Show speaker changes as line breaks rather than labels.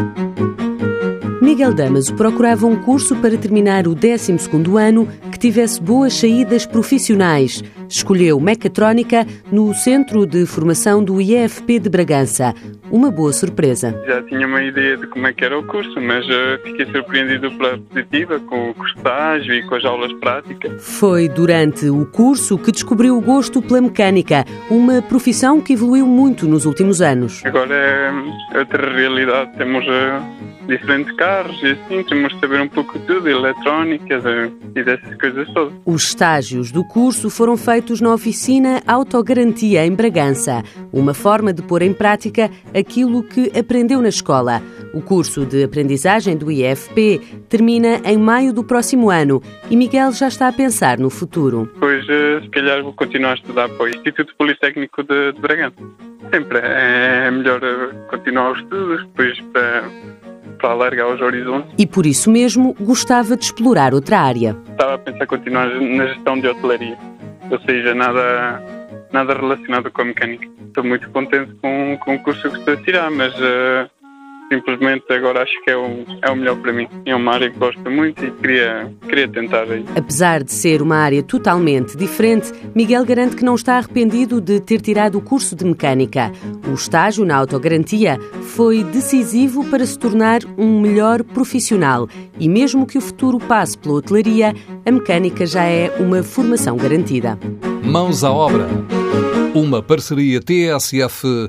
Thank you. Miguel Damaso procurava um curso para terminar o 12º ano que tivesse boas saídas profissionais. Escolheu Mecatrónica no Centro de Formação do IFP de Bragança. Uma boa surpresa.
Já tinha uma ideia de como é que era o curso, mas uh, fiquei surpreendido pela positiva, com o estágio e com as aulas práticas.
Foi durante o curso que descobriu o gosto pela mecânica, uma profissão que evoluiu muito nos últimos anos.
Agora é outra realidade, temos... Diferentes carros e assim, temos de saber um pouco de tudo, eletrónica e dessas coisas todas.
Os estágios do curso foram feitos na oficina Autogarantia em Bragança, uma forma de pôr em prática aquilo que aprendeu na escola. O curso de aprendizagem do IFP termina em maio do próximo ano e Miguel já está a pensar no futuro.
Pois, eh, se calhar vou continuar a estudar para o Instituto Politécnico de, de Bragança. Sempre é melhor eh, continuar os estudos, depois para para alargar os horizontes.
E por isso mesmo gostava de explorar outra área.
Estava a pensar continuar na gestão de hotelaria, ou seja, nada, nada relacionado com a mecânica. Estou muito contente com, com o curso que estou a tirar, mas uh, simplesmente agora acho que é o, é o melhor para mim. É uma área que gosto muito e queria, queria tentar aí.
Apesar de ser uma área totalmente diferente, Miguel garante que não está arrependido de ter tirado o curso de mecânica. O estágio na autogarantia foi decisivo para se tornar um melhor profissional e mesmo que o futuro passe pela hotelaria, a mecânica já é uma formação garantida.
Mãos à obra. Uma parceria TSF-IEFP.